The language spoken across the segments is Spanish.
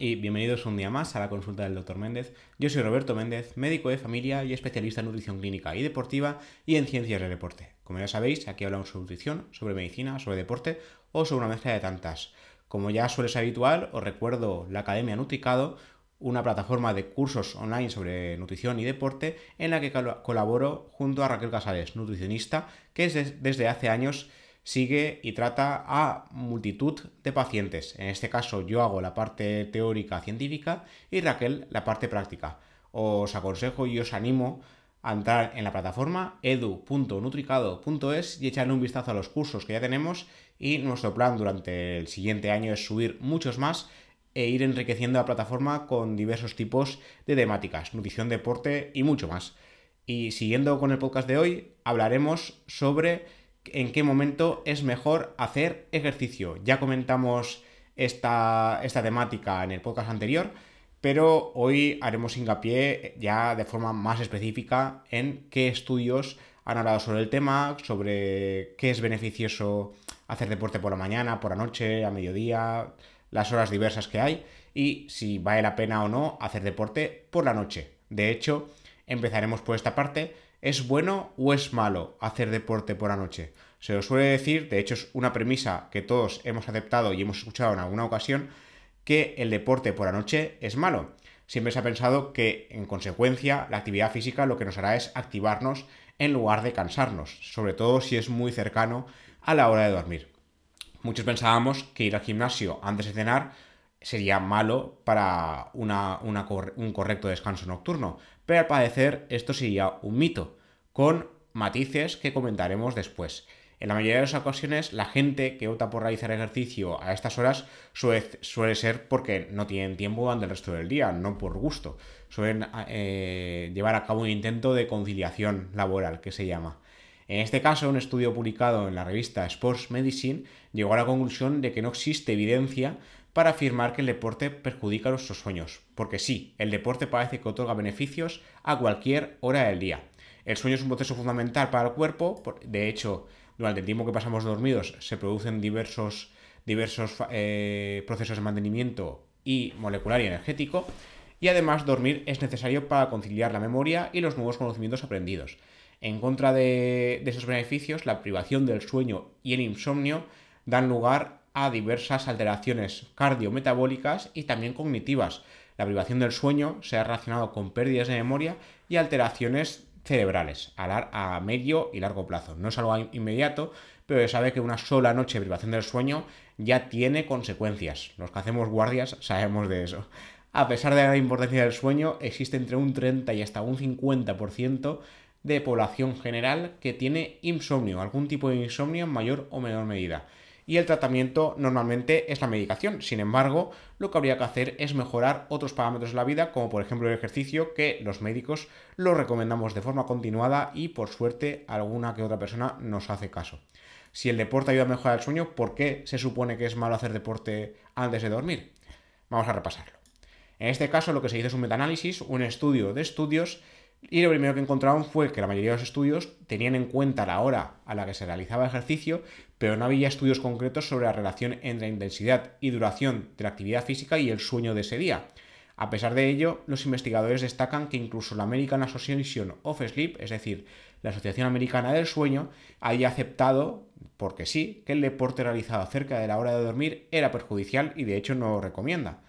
y bienvenidos un día más a la consulta del Dr. Méndez. Yo soy Roberto Méndez, médico de familia y especialista en nutrición clínica y deportiva y en ciencias del deporte. Como ya sabéis, aquí hablamos sobre nutrición, sobre medicina, sobre deporte o sobre una mezcla de tantas. Como ya suele ser habitual, os recuerdo la Academia Nutricado, una plataforma de cursos online sobre nutrición y deporte en la que colaboro junto a Raquel Casales, nutricionista, que desde hace años sigue y trata a multitud de pacientes. En este caso yo hago la parte teórica científica y Raquel la parte práctica. Os aconsejo y os animo a entrar en la plataforma edu.nutricado.es y echarle un vistazo a los cursos que ya tenemos y nuestro plan durante el siguiente año es subir muchos más e ir enriqueciendo la plataforma con diversos tipos de temáticas, nutrición, deporte y mucho más. Y siguiendo con el podcast de hoy, hablaremos sobre en qué momento es mejor hacer ejercicio. Ya comentamos esta, temática en el podcast anterior, pero hoy haremos hincapié ya de forma más específica en qué estudios han hablado sobre el tema, sobre qué es beneficioso hacer deporte por la mañana, por la noche, a mediodía, las horas diversas que hay y si vale la pena o no hacer deporte por la noche. De hecho, empezaremos por esta parte ¿Es bueno o es malo hacer deporte por la noche? Se lo suele decir, de hecho es una premisa que todos hemos aceptado y hemos escuchado en alguna ocasión, que el deporte por la noche es malo. Siempre se ha pensado que, en consecuencia, la actividad física lo que nos hará es activarnos en lugar de cansarnos, sobre todo si es muy cercano a la hora de dormir. Muchos pensábamos que ir al gimnasio antes de cenar sería malo para un correcto descanso nocturno, pero al parecer esto sería un mito, con matices que comentaremos después. En la mayoría de las ocasiones, la gente que opta por realizar ejercicio a estas horas suele, ser porque no tienen tiempo durante el resto del día, no por gusto. Suelen eh, llevar a cabo un intento de conciliación laboral, que se llama. En este caso, un estudio publicado en la revista Sports Medicine llegó a la conclusión de que no existe evidencia para afirmar que el deporte perjudica nuestros sueños. Porque sí, el deporte parece que otorga beneficios a cualquier hora del día. El sueño es un proceso fundamental para el cuerpo, de hecho, durante el tiempo que pasamos dormidos se producen diversos, diversos eh, procesos de mantenimiento y molecular y energético, y además dormir es necesario para conciliar la memoria y los nuevos conocimientos aprendidos. En contra de, de esos beneficios, la privación del sueño y el insomnio dan lugar a diversas alteraciones cardiometabólicas y también cognitivas. La privación del sueño se ha relacionado con pérdidas de memoria y alteraciones cerebrales a, a medio y largo plazo. No es algo inmediato, pero se sabe que una sola noche de privación del sueño ya tiene consecuencias. Los que hacemos guardias sabemos de eso. A pesar de la importancia del sueño, existe entre un 30 y hasta un 50% de población general que tiene insomnio, algún tipo de insomnio en mayor o menor medida y el tratamiento normalmente es la medicación. Sin embargo, lo que habría que hacer es mejorar otros parámetros de la vida, como por ejemplo el ejercicio, que los médicos lo recomendamos de forma continuada y por suerte alguna que otra persona nos hace caso. Si el deporte ayuda a mejorar el sueño, ¿por qué se supone que es malo hacer deporte antes de dormir? Vamos a repasarlo. En este caso lo que se hizo es un metaanálisis, un estudio de estudios y lo primero que encontraron fue que la mayoría de los estudios tenían en cuenta la hora a la que se realizaba el ejercicio, pero no había estudios concretos sobre la relación entre la intensidad y duración de la actividad física y el sueño de ese día. A pesar de ello, los investigadores destacan que incluso la American Association of Sleep, es decir, la Asociación Americana del Sueño, haya aceptado, porque sí, que el deporte realizado cerca de la hora de dormir era perjudicial y de hecho no lo recomienda.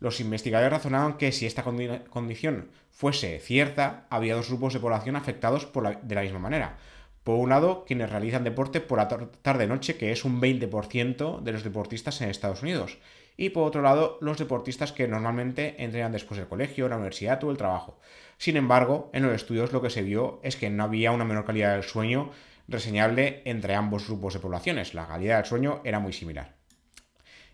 Los investigadores razonaban que si esta condición fuese cierta, había dos grupos de población afectados de la misma manera. Por un lado, quienes realizan deporte por la tarde-noche, que es un 20% de los deportistas en Estados Unidos. Y por otro lado, los deportistas que normalmente entrenan después del colegio, la universidad o el trabajo. Sin embargo, en los estudios lo que se vio es que no había una menor calidad del sueño reseñable entre ambos grupos de poblaciones. La calidad del sueño era muy similar.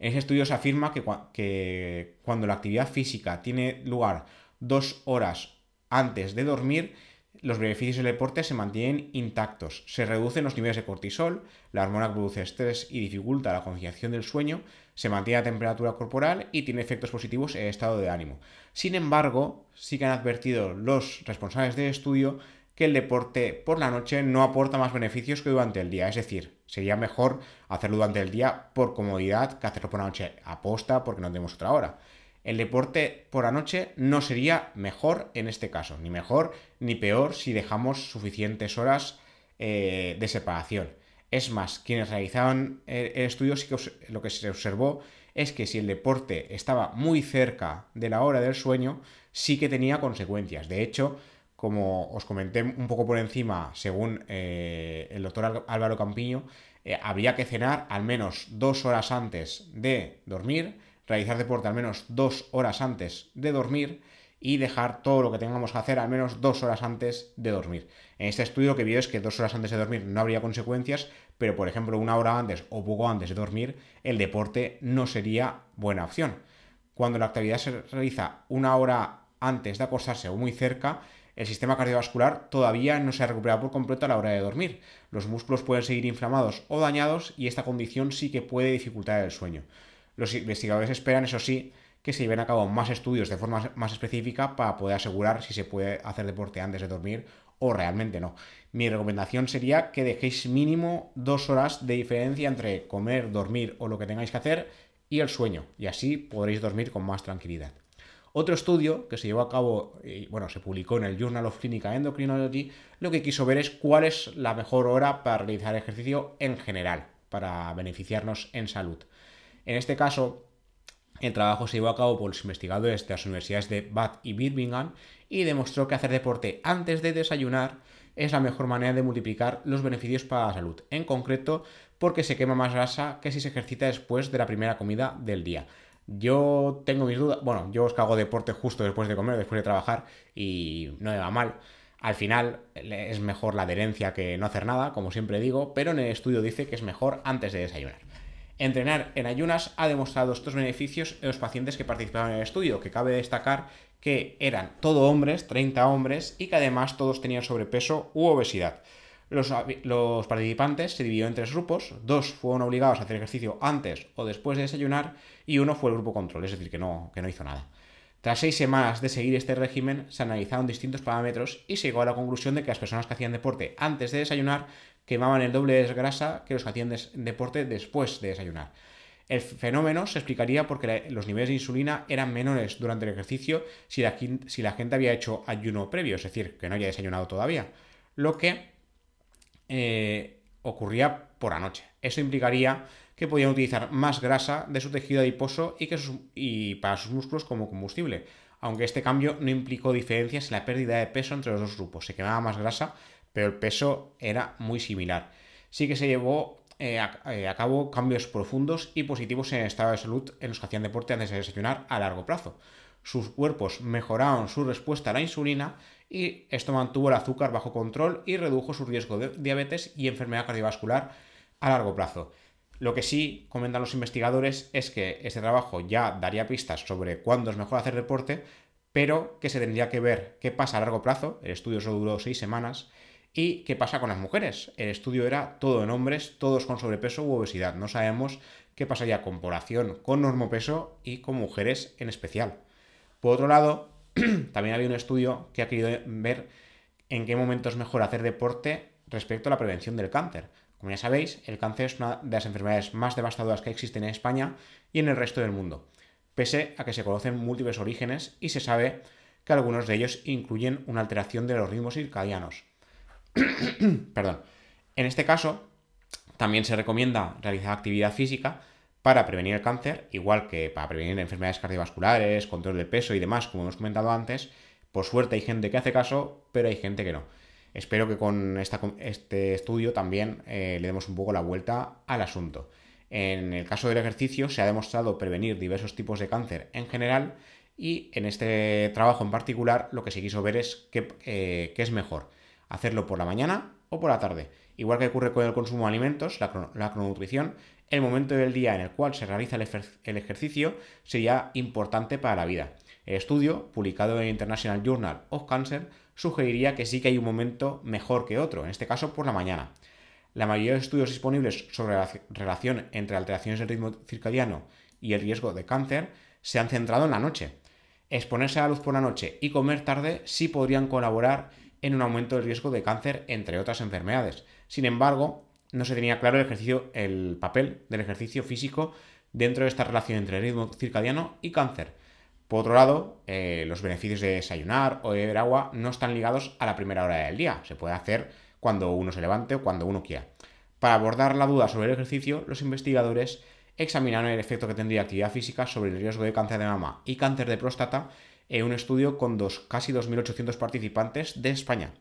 En ese estudio se afirma que, cuando la actividad física tiene lugar dos horas antes de dormir, los beneficios del deporte se mantienen intactos. Se reducen los niveles de cortisol, la hormona que produce estrés y dificulta la conciliación del sueño, se mantiene la temperatura corporal y tiene efectos positivos en el estado de ánimo. Sin embargo, sí que han advertido los responsables del estudio que el deporte por la noche no aporta más beneficios que durante el día. Es decir, sería mejor hacerlo durante el día por comodidad que hacerlo por la noche aposta porque no tenemos otra hora. El deporte por la noche no sería mejor en este caso, ni mejor ni peor si dejamos suficientes horas eh, de separación. Es más, quienes realizaban el estudio que lo que se observó es que si el deporte estaba muy cerca de la hora del sueño, sí que tenía consecuencias. De hecho, como os comenté un poco por encima, según eh, el doctor Álvaro Campiño, eh, habría que cenar al menos dos horas antes de dormir, realizar deporte al menos dos horas antes de dormir y dejar todo lo que tengamos que hacer al menos dos horas antes de dormir. En este estudio lo que vio es que dos horas antes de dormir no habría consecuencias, pero por ejemplo una hora antes o poco antes de dormir, el deporte no sería buena opción. Cuando la actividad se realiza una hora antes de acostarse o muy cerca, el sistema cardiovascular todavía no se ha recuperado por completo a la hora de dormir. Los músculos pueden seguir inflamados o dañados y esta condición sí que puede dificultar el sueño. Los investigadores esperan, eso sí, que se lleven a cabo más estudios de forma más específica para poder asegurar si se puede hacer deporte antes de dormir o realmente no. Mi recomendación sería que dejéis mínimo dos horas de diferencia entre comer, dormir o lo que tengáis que hacer y el sueño, y así podréis dormir con más tranquilidad. Otro estudio que se llevó a cabo, y bueno, se publicó en el Journal of Clinical Endocrinology, lo que quiso ver es cuál es la mejor hora para realizar ejercicio en general, para beneficiarnos en salud. En este caso, el trabajo se llevó a cabo por los investigadores de las universidades de Bath y Birmingham y demostró que hacer deporte antes de desayunar es la mejor manera de multiplicar los beneficios para la salud, en concreto porque se quema más grasa que si se ejercita después de la primera comida del día. Yo tengo mis dudas, bueno, yo os cago deporte justo después de comer, después de trabajar y no me va mal. Al final es mejor la adherencia que no hacer nada, como siempre digo, pero en el estudio dice que es mejor antes de desayunar. Entrenar en ayunas ha demostrado estos beneficios en los pacientes que participaban en el estudio, que cabe destacar que eran todo hombres, 30 hombres, y que además todos tenían sobrepeso u obesidad. Los, participantes se dividieron en tres grupos, dos fueron obligados a hacer ejercicio antes o después de desayunar y uno fue el grupo control, es decir, que no, que no hizo nada. Tras seis semanas de seguir este régimen, se analizaron distintos parámetros y se llegó a la conclusión de que las personas que hacían deporte antes de desayunar quemaban el doble de grasa que los que hacían deporte después de desayunar. El fenómeno se explicaría porque los niveles de insulina eran menores durante el ejercicio si la, si la, gente había hecho ayuno previo, es decir, que no haya desayunado todavía, lo que eh, ocurría por la noche. Eso implicaría que podían utilizar más grasa de su tejido adiposo y, que y para sus músculos como combustible, aunque este cambio no implicó diferencias en la pérdida de peso entre los dos grupos. Se quemaba más grasa, pero el peso era muy similar. Sí que se llevó eh, eh, a, cabo cambios profundos y positivos en el estado de salud en los que hacían deporte antes de desayunar a largo plazo. Sus cuerpos mejoraron su respuesta a la insulina y esto mantuvo el azúcar bajo control y redujo su riesgo de diabetes y enfermedad cardiovascular a largo plazo. Lo que sí comentan los investigadores es que este trabajo ya daría pistas sobre cuándo es mejor hacer deporte, pero que se tendría que ver qué pasa a largo plazo, el estudio solo duró seis semanas, ¿Y qué pasa con las mujeres? El estudio era todo en hombres, todos con sobrepeso u obesidad. No sabemos qué pasaría con población con normopeso y con mujeres en especial. Por otro lado, también había un estudio que ha querido ver en qué momento es mejor hacer deporte respecto a la prevención del cáncer. Como ya sabéis, el cáncer es una de las enfermedades más devastadoras que existen en España y en el resto del mundo, pese a que se conocen múltiples orígenes y se sabe que algunos de ellos incluyen una alteración de los ritmos circadianos. Perdón. En este caso, también se recomienda realizar actividad física para prevenir el cáncer, igual que para prevenir enfermedades cardiovasculares, control de peso y demás, como hemos comentado antes. Por suerte hay gente que hace caso, pero hay gente que no. Espero que con este estudio también eh, le demos un poco la vuelta al asunto. En el caso del ejercicio se ha demostrado prevenir diversos tipos de cáncer en general y en este trabajo en particular lo que se quiso ver es qué eh, es mejor hacerlo por la mañana o por la tarde. Igual que ocurre con el consumo de alimentos, la, crononutrición, el momento del día en el cual se realiza el, ejercicio sería importante para la vida. El estudio, publicado en el International Journal of Cancer, sugeriría que sí que hay un momento mejor que otro, en este caso por la mañana. La mayoría de estudios disponibles sobre la relación entre alteraciones del ritmo circadiano y el riesgo de cáncer se han centrado en la noche. Exponerse a la luz por la noche y comer tarde sí podrían colaborar en un aumento del riesgo de cáncer, entre otras enfermedades. Sin embargo, no se tenía claro el, papel del ejercicio físico dentro de esta relación entre el ritmo circadiano y cáncer. Por otro lado, eh, los beneficios de desayunar o de beber agua no están ligados a la primera hora del día. Se puede hacer cuando uno se levante o cuando uno quiera. Para abordar la duda sobre el ejercicio, los investigadores examinaron el efecto que tendría actividad física sobre el riesgo de cáncer de mama y cáncer de próstata en un estudio con dos, casi 2.800 participantes de España.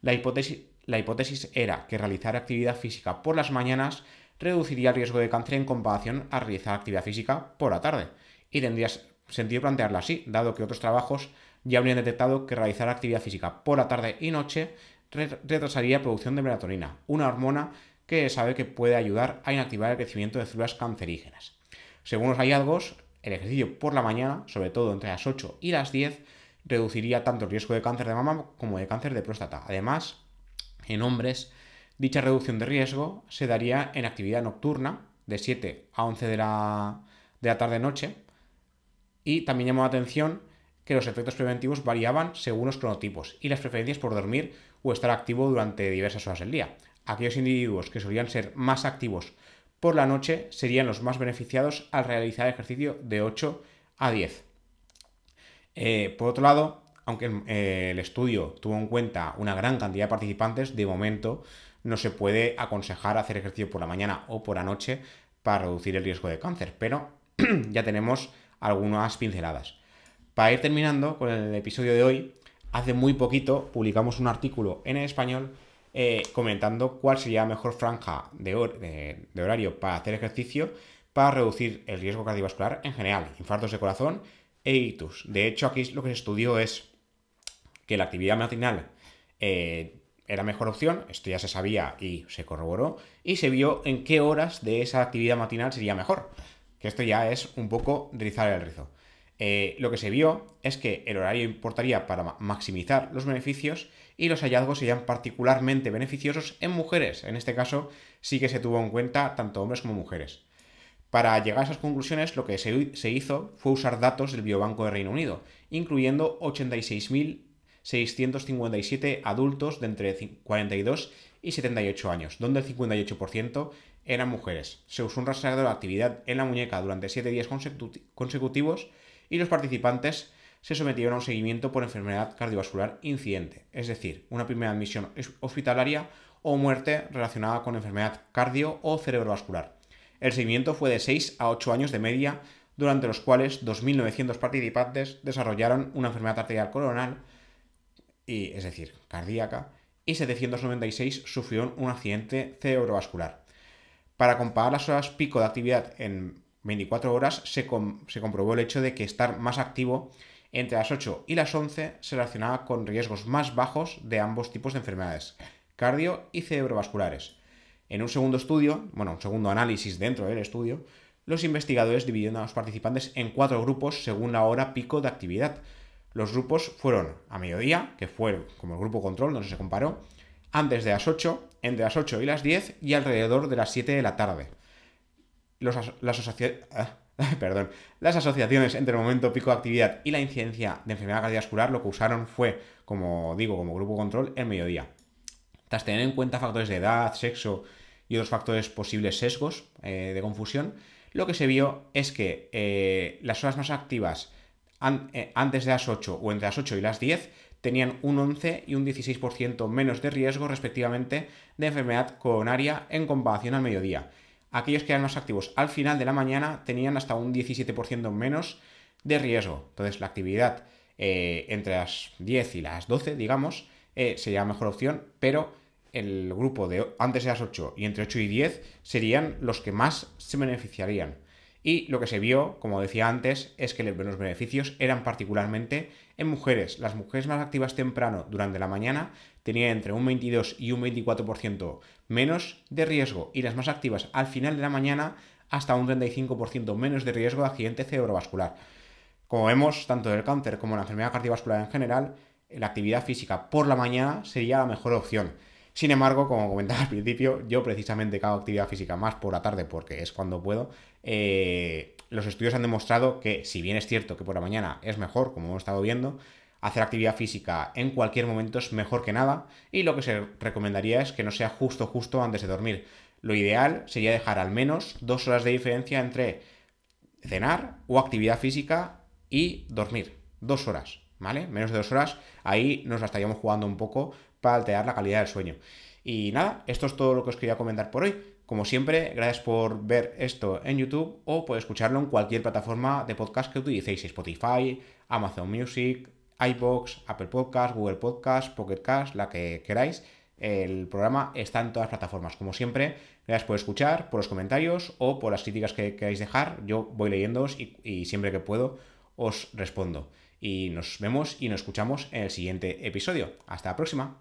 La hipótesis, la hipótesis era que realizar actividad física por las mañanas reduciría el riesgo de cáncer en comparación a realizar actividad física por la tarde. Y tendría sentido plantearlo así, dado que otros trabajos ya habrían detectado que realizar actividad física por la tarde y noche retrasaría la producción de melatonina, una hormona que sabe que puede ayudar a inactivar el crecimiento de células cancerígenas. Según los hallazgos, el ejercicio por la mañana, sobre todo entre las 8 y las 10, reduciría tanto el riesgo de cáncer de mama como de cáncer de próstata. Además, en hombres, dicha reducción de riesgo se daría en actividad nocturna, de 7 a 11 de la, de la tarde-noche, y también llamó la atención que los efectos preventivos variaban según los cronotipos y las preferencias por dormir o estar activo durante diversas horas del día. Aquellos individuos que solían ser más activos por la noche serían los más beneficiados al realizar ejercicio de 8 a 10. Eh, por otro lado, aunque eh, el estudio tuvo en cuenta una gran cantidad de participantes, de momento no se puede aconsejar hacer ejercicio por la mañana o por la noche para reducir el riesgo de cáncer, pero ya tenemos algunas pinceladas. Para ir terminando con el episodio de hoy, hace muy poquito publicamos un artículo en español eh, comentando cuál sería la mejor franja de, de horario para hacer ejercicio para reducir el riesgo cardiovascular en general, infartos de corazón e ictus. De hecho, aquí lo que se estudió es que la actividad matinal eh, era mejor opción, esto ya se sabía y se corroboró, y se vio en qué horas de esa actividad matinal sería mejor, que esto ya es un poco rizar el rizo. Eh, lo que se vio es que el horario importaría para maximizar los beneficios y los hallazgos serían particularmente beneficiosos en mujeres. En este caso sí que se tuvo en cuenta tanto hombres como mujeres. Para llegar a esas conclusiones, lo que se hizo fue usar datos del Biobanco de Reino Unido, incluyendo 86.657 adultos de entre 42 y 78 años, donde el 58% eran mujeres. Se usó un rastreador de actividad en la muñeca durante 7 días consecutivos y los participantes se sometieron a un seguimiento por enfermedad cardiovascular incidente, es decir, una primera admisión hospitalaria o muerte relacionada con enfermedad cardio o cerebrovascular. El seguimiento fue de 6 a 8 años de media, durante los cuales 2.900 participantes desarrollaron una enfermedad arterial coronal, y, es decir, cardíaca, y 796 sufrieron un accidente cerebrovascular. Para comparar las horas pico de actividad en 24 horas, se, se comprobó el hecho de que estar más activo entre las 8 y las 11 se relacionaba con riesgos más bajos de ambos tipos de enfermedades, cardio y cerebrovasculares. En un segundo estudio, bueno, un segundo análisis dentro del estudio, los investigadores dividieron a los participantes en cuatro grupos según la hora pico de actividad. Los grupos fueron a mediodía, que fue como el grupo control donde se comparó, antes de las 8, entre las 8 y las 10 y alrededor de las 7 de la tarde. las, ah, las asociaciones entre el momento pico de actividad y la incidencia de enfermedad cardiovascular lo que usaron fue, como digo, como grupo control, el mediodía. Tras tener en cuenta factores de edad, sexo y otros factores posibles sesgos eh, de confusión, lo que se vio es que eh, las horas más activas antes de las 8 o entre las 8 y las 10 tenían un 11 y un 16% menos de riesgo respectivamente de enfermedad coronaria en comparación al mediodía. Aquellos que eran más activos al final de la mañana tenían hasta un 17% menos de riesgo. Entonces la actividad entre las 10 y las 12, digamos, sería la mejor opción, pero el grupo de antes de las 8 y entre 8 y 10 serían los que más se beneficiarían. Y lo que se vio, como decía antes, es que los beneficios eran particularmente en mujeres. Las mujeres más activas temprano durante la mañana tenían entre un 22 y un 24% menos de riesgo y las más activas al final de la mañana hasta un 35% menos de riesgo de accidente cerebrovascular. Como vemos, tanto el cáncer como la enfermedad cardiovascular en general, la actividad física por la mañana sería la mejor opción. Sin embargo, como comentaba al principio, yo precisamente hago actividad física más por la tarde porque es cuando puedo. Eh, los estudios han demostrado que, si bien es cierto que por la mañana es mejor, como hemos estado viendo, hacer actividad física en cualquier momento es mejor que nada y lo que se recomendaría es que no sea justo justo antes de dormir. Lo ideal sería dejar al menos dos horas de diferencia entre cenar o actividad física y dormir. Dos horas, ¿vale? Menos de dos horas, ahí nos la estaríamos jugando un poco para alterar la calidad del sueño. Y nada, esto es todo lo que os quería comentar por hoy. Como siempre, gracias por ver esto en YouTube o por escucharlo en cualquier plataforma de podcast que utilicéis, Spotify, Amazon Music, iBox, Apple Podcast, Google Podcast, Pocket Cast, la que queráis. El programa está en todas las plataformas. Como siempre, gracias por escuchar, por los comentarios o por las críticas que queráis dejar. Yo voy leyéndoos y, y siempre que puedo os respondo. Y nos vemos y nos escuchamos en el siguiente episodio. Hasta la próxima.